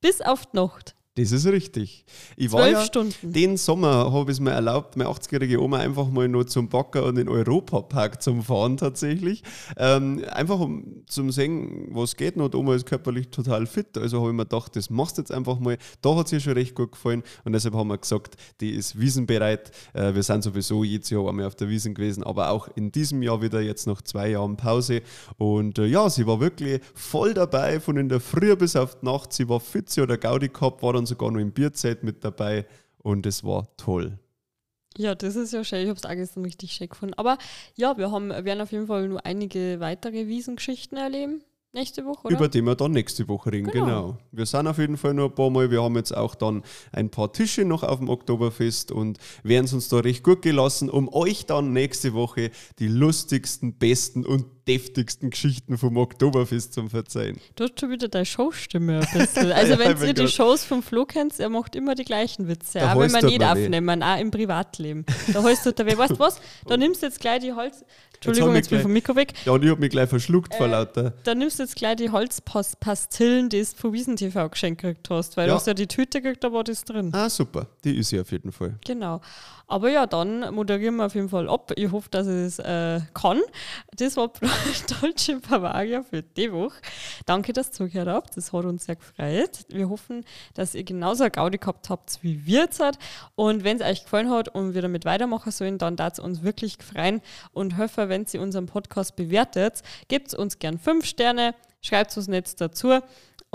bis auf die Nacht. Das ist richtig. Ich war Zwölf ja Stunden. Den Sommer habe ich es mir erlaubt, meine 80-jährige Oma einfach mal nur zum Backer und den Europapark zum Fahren tatsächlich. Ähm, einfach um zum sehen, was geht noch. Die Oma ist körperlich total fit. Also habe ich mir gedacht, das machst du jetzt einfach mal. Da hat sie schon recht gut gefallen und deshalb haben wir gesagt, die ist wiesenbereit. Äh, wir sind sowieso jedes Jahr einmal auf der Wiesen gewesen, aber auch in diesem Jahr wieder jetzt nach zwei Jahren Pause. Und äh, ja, sie war wirklich voll dabei, von in der Früh bis auf die Nacht. Sie war fit, sie hat eine Gaudi gehabt, war dann sogar noch im Bierzelt mit dabei und es war toll. Ja, das ist ja schön. Ich habe es auch gestern richtig schön gefunden. Aber ja, wir haben, werden auf jeden Fall nur einige weitere Wiesengeschichten erleben. Nächste Woche, oder? Über die wir dann nächste Woche reden, Genau. genau. Wir sind auf jeden Fall noch ein paar Mal. Wir haben jetzt auch dann ein paar Tische noch auf dem Oktoberfest und werden es uns da recht gut gelassen, um euch dann nächste Woche die lustigsten, besten und deftigsten Geschichten vom Oktoberfest zu verzeihen. Du hast schon wieder deine Showstimme ein bisschen. Also, Ja, wenn ihr die shows vom Flo kennt, er macht immer die gleichen Witze. Da Auch wenn dort nicht aufnehmen, auch im Privatleben. Da heißt du, weißt du was? Da nimmst du jetzt gleich die Holz. Entschuldigung, jetzt bin ich vom Mikro weg. Ja, und ich habe mich gleich verschluckt Äh, vor lauter. Da nimmst du jetzt gleich die Holzpastillen, die du von Wiesen TV geschenkt gekriegt hast, weil Ja. du hast ja die Tüte gekriegt, da war das drin. Ah, super. Die ist sie auf jeden Fall. Genau. Aber ja, dann moderieren wir auf jeden Fall ab. Ich hoffe, dass ich es äh, kann. Das war Dolce Bavaria für die Woche. Danke, dass ihr zugehört habt. Das hat uns sehr gefreut. Wir hoffen, dass ihr genauso eine Gaudi gehabt habt, wie wir jetzt. hat. Und wenn es euch gefallen hat und wir damit weitermachen sollen, dann darf es uns wirklich freuen und hoffen, wenn ihr unseren Podcast bewertet, gebt uns gern fünf Sterne, schreibt uns Netz dazu.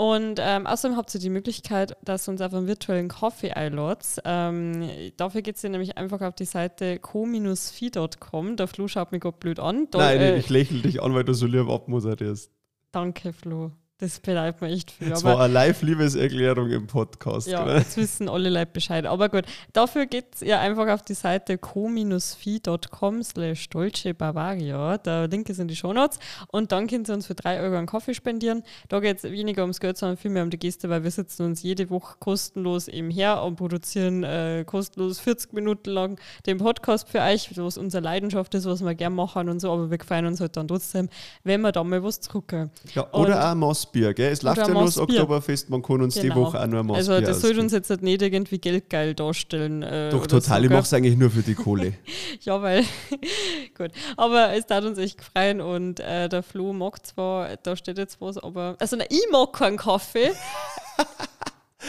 Und ähm, außerdem habt ihr die Möglichkeit, dass uns auf einen virtuellen Kaffee einladet. Ähm, dafür geht ihr nämlich einfach auf die Seite co-fi.com. Der Flo schaut mich gerade blöd an. Da, Nein, äh, ich lächle dich an, weil du so lieb abmoderierst. danke, Flo. Das bedeutet mir echt viel. Das war eine Live-Liebeserklärung im Podcast. Ja, jetzt wissen alle Leute Bescheid. Aber gut, dafür geht ihr einfach auf die Seite co-fi.com slash Dolce Bavaria. Der Link ist in die Shownotes. Und dann könnt ihr uns für 3 Euro einen Kaffee spendieren. Da geht es weniger ums Geld, sondern vielmehr um die Gäste, weil wir sitzen uns jede Woche kostenlos eben her und produzieren äh, kostenlos 40 Minuten lang den Podcast für euch, was unsere Leidenschaft ist, was wir gerne machen und so. Aber wir freuen uns halt dann trotzdem, wenn wir da mal was zurückgeben. Ja, Und- oder auch Massbier, gell? Es läuft ja nur das. Oktoberfest, man kann uns die Genau. Woche auch nur ein Massbier Also das sollte uns jetzt halt nicht irgendwie geldgeil darstellen. Äh, Doch, total. So, ich mache es eigentlich nur für die Kohle. Ja, weil, gut. Aber es tat uns echt gefreien und äh, der Flo mag zwar, da steht jetzt was, aber, also nein, ich mag keinen Kaffee.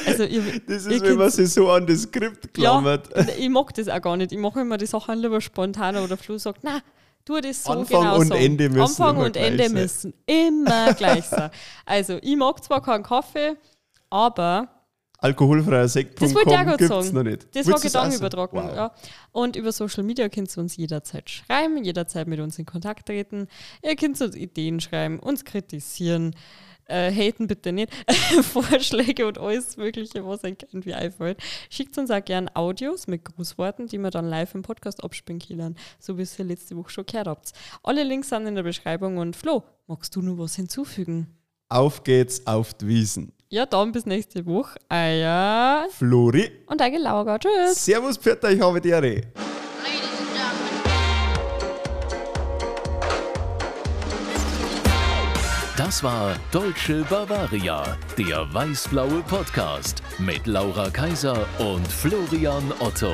Also, ihr, Das ist, wenn man sich so an das Skript ja, klammert. ich mag das auch gar nicht. Ich mache immer die Sachen lieber spontaner, wo der Flo sagt, na, tu das so Anfang genau und so. Ende müssen Anfang immer und gleich Ende sein. müssen immer gleich sein. Also, ich mag zwar keinen Kaffee, aber Alkoholfreier Sekt.com das wollte ich auch gerade sagen. noch nicht. Das Willst war? Gedankenübertragung. Wow. Ja. Und über Social Media könnt ihr uns jederzeit schreiben, jederzeit mit uns in Kontakt treten. Ihr könnt uns Ideen schreiben, uns kritisieren. Äh, haten bitte nicht. Vorschläge und alles Mögliche, was euch irgendwie einfällt. Schickt uns auch gerne Audios mit Grußworten, die wir dann live im Podcast abspielen können, so wie ihr letzte Woche schon gehört habt. Alle Links sind in der Beschreibung und Flo, magst du noch was hinzufügen? Auf geht's auf die Wiesen. Ja, dann bis nächste Woche. Eier Flori, und Eige Laura. Tschüss. Servus, Pferd, ich habe die Ehre. Das war Deutsche Bavaria, der weißblaue Podcast mit Laura Kaiser und Florian Otto.